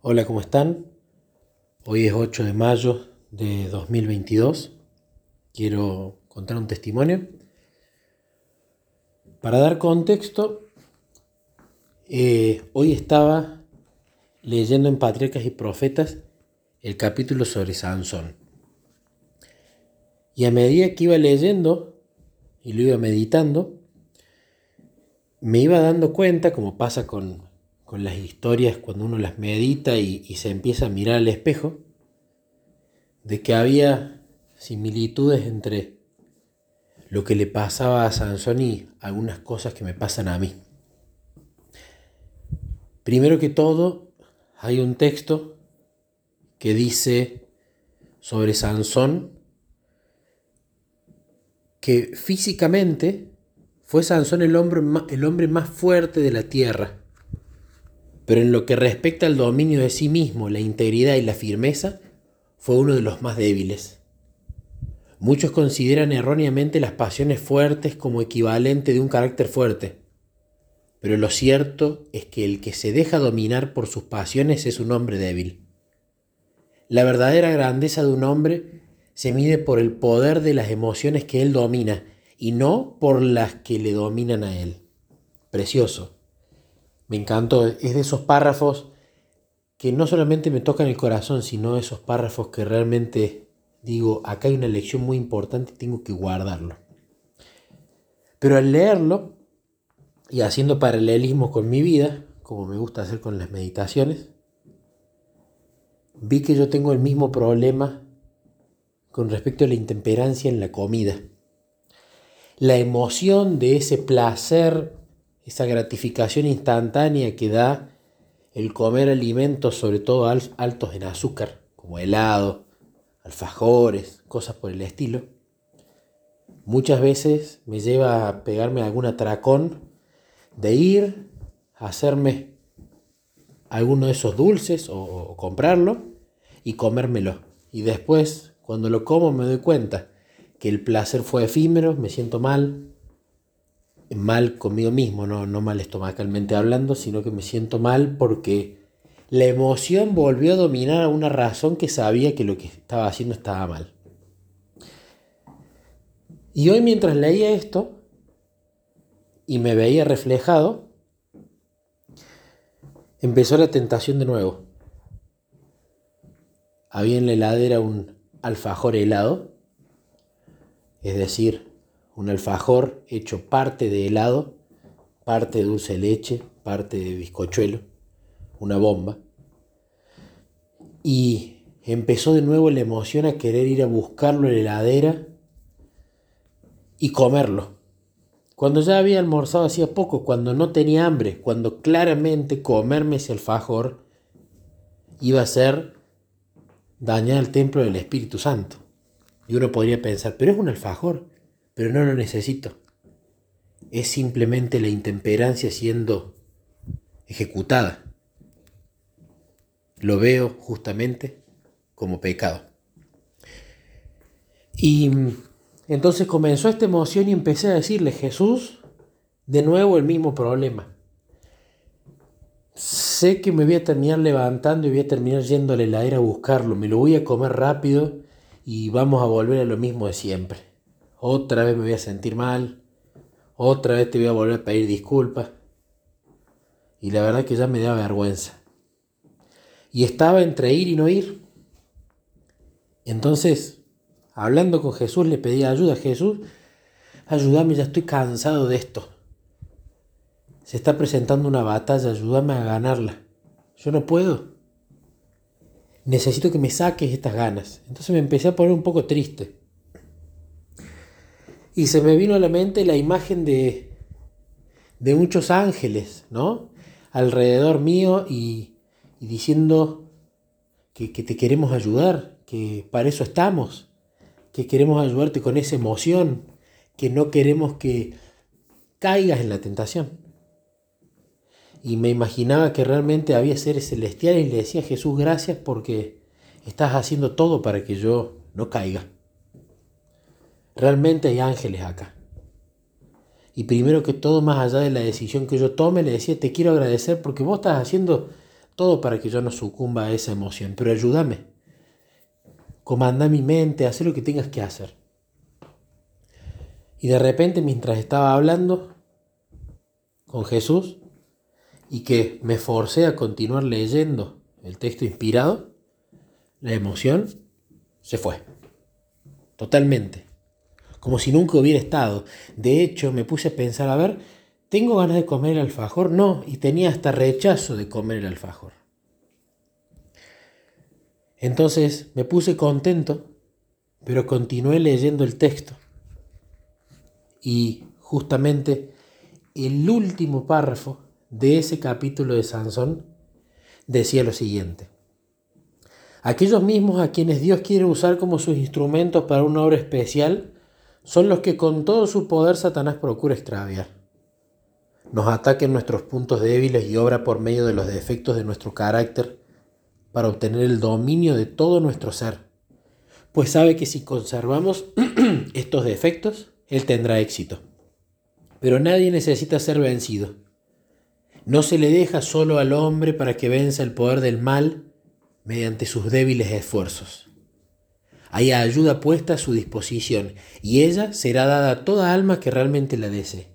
Hola, ¿cómo están? Hoy es 8 de mayo de 2022. Quiero contar un testimonio. Para dar contexto, eh, hoy estaba leyendo en Patriarcas y Profetas el capítulo sobre Sansón. Y a medida que iba leyendo y lo iba meditando, me iba dando cuenta, como pasa con, las historias cuando uno las medita y, y se empieza a mirar al espejo, de que había similitudes entre lo que le pasaba a Sansón y algunas cosas que me pasan a mí. Primero que todo, hay un texto que dice sobre Sansón que físicamente fue Sansón el hombre, el hombre más fuerte de la tierra, pero en lo que respecta al dominio de sí mismo, la integridad y la firmeza, fue uno de los más débiles. Muchos consideran erróneamente las pasiones fuertes como equivalente de un carácter fuerte, pero lo cierto es que el que se deja dominar por sus pasiones es un hombre débil. La verdadera grandeza de un hombre se mide por el poder de las emociones que él domina y no por las que le dominan a él. Precioso. Me encantó. Es de esos párrafos que no solamente me tocan el corazón, sino esos párrafos que realmente digo, acá hay una lección muy importante y tengo que guardarlo. Pero al leerlo y haciendo paralelismo con mi vida, como me gusta hacer con las meditaciones, vi que yo tengo el mismo problema con respecto a la intemperancia en la comida la emoción de ese placer, esa gratificación instantánea que da el comer alimentos, sobre todo altos en azúcar, como helado, alfajores, cosas por el estilo, muchas veces me lleva a pegarme algún atracón de ir a hacerme alguno de esos dulces o, o comprarlo y comérmelo. Y después, cuando lo como, me doy cuenta que el placer fue efímero, me siento mal, mal conmigo mismo, no, no mal estomacalmente hablando, sino que me siento mal porque la emoción volvió a dominar a una razón que sabía que lo que estaba haciendo estaba mal. Y hoy mientras leía esto y me veía reflejado, empezó la tentación de nuevo. Había en la heladera un alfajor helado es decir, un alfajor hecho parte de helado, parte de dulce leche, parte de bizcochuelo, una bomba. Y empezó de nuevo la emoción a querer ir a buscarlo en la heladera y comerlo. Cuando ya había almorzado hacía poco, cuando no tenía hambre, cuando claramente comerme ese alfajor iba a ser dañar el templo del Espíritu Santo. Y uno podría pensar, pero es un alfajor, pero no lo necesito. Es simplemente la intemperancia siendo ejecutada. Lo veo justamente como pecado. Y entonces comenzó esta emoción y empecé a decirle, Jesús, de nuevo el mismo problema. Sé que me voy a terminar levantando y voy a terminar yendo a la heladera a buscarlo, me lo voy a comer rápido y vamos a volver a lo mismo de siempre. Otra vez me voy a sentir mal, otra vez te voy a volver a pedir disculpas. Y la verdad que ya me da vergüenza. Y estaba entre ir y no ir. Entonces, hablando con Jesús, le pedí ayuda. Jesús, ayúdame, ya estoy cansado de esto. Se está presentando una batalla, ayúdame a ganarla. Yo no puedo necesito que me saques estas ganas. Entonces me empecé a poner un poco triste. Y se me vino a la mente la imagen de, de muchos ángeles, ¿no? Alrededor mío y, diciendo que, que te queremos ayudar, que para eso estamos, que queremos ayudarte con esa emoción, que no queremos que caigas en la tentación y me imaginaba que realmente había seres celestiales y le decía Jesús gracias porque estás haciendo todo para que yo no caiga. Realmente hay ángeles acá. Y primero que todo, más allá de la decisión que yo tome, le decía, te quiero agradecer porque vos estás haciendo todo para que yo no sucumba a esa emoción, pero ayúdame. Comanda mi mente, haz lo que tengas que hacer. Y de repente, mientras estaba hablando con Jesús y que me forcé a continuar leyendo el texto inspirado, la emoción se fue. Totalmente. Como si nunca hubiera estado. De hecho, me puse a pensar, a ver, ¿tengo ganas de comer el alfajor? No, y tenía hasta rechazo de comer el alfajor. Entonces me puse contento, pero continué leyendo el texto. Y justamente el último párrafo de ese capítulo de Sansón decía lo siguiente. Aquellos mismos a quienes Dios quiere usar como sus instrumentos para una obra especial son los que con todo su poder Satanás procura extraviar. Nos ataca en nuestros puntos débiles y obra por medio de los defectos de nuestro carácter para obtener el dominio de todo nuestro ser, pues sabe que si conservamos estos defectos, Él tendrá éxito. Pero nadie necesita ser vencido. No se le deja solo al hombre para que venza el poder del mal mediante sus débiles esfuerzos. Hay ayuda puesta a su disposición y ella será dada a toda alma que realmente la desee.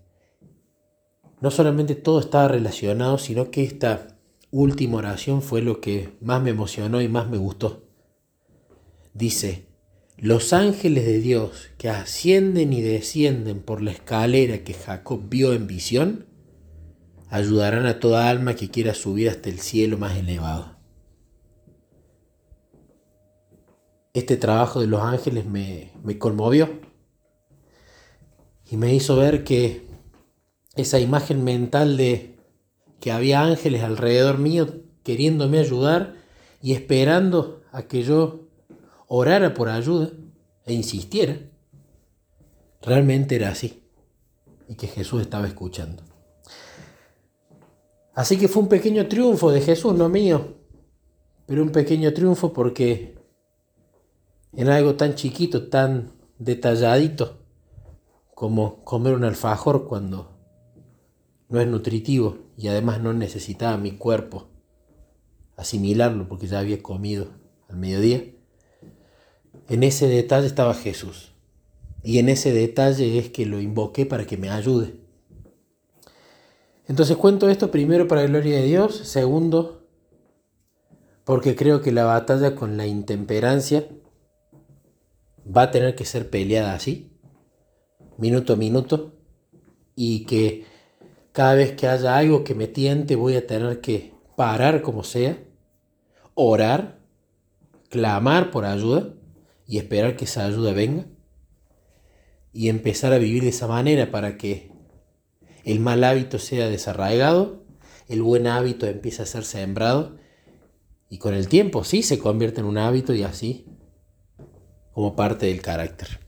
No solamente todo está relacionado, sino que esta última oración fue lo que más me emocionó y más me gustó. Dice, los ángeles de Dios que ascienden y descienden por la escalera que Jacob vio en visión, ayudarán a toda alma que quiera subir hasta el cielo más elevado. Este trabajo de los ángeles me, conmovió y me hizo ver que esa imagen mental de que había ángeles alrededor mío queriéndome ayudar y esperando a que yo orara por ayuda e insistiera, realmente era así y que Jesús estaba escuchando. Así que fue un pequeño triunfo de Jesús, no mío, pero un pequeño triunfo porque en algo tan chiquito, tan detalladito como comer un alfajor cuando no es nutritivo y además no necesitaba mi cuerpo asimilarlo porque ya había comido al mediodía. En ese detalle estaba Jesús. Y en ese detalle es que lo invoqué para que me ayude. Entonces cuento esto primero para la gloria de Dios, segundo porque creo que la batalla con la intemperancia va a tener que ser peleada así, minuto a minuto, y que cada vez que haya algo que me tiente voy a tener que parar como sea, orar, clamar por ayuda y esperar que esa ayuda venga y empezar a vivir de esa manera para que el mal hábito sea desarraigado, el buen hábito empiece a ser sembrado y con el tiempo sí se convierte en un hábito y así como parte del carácter.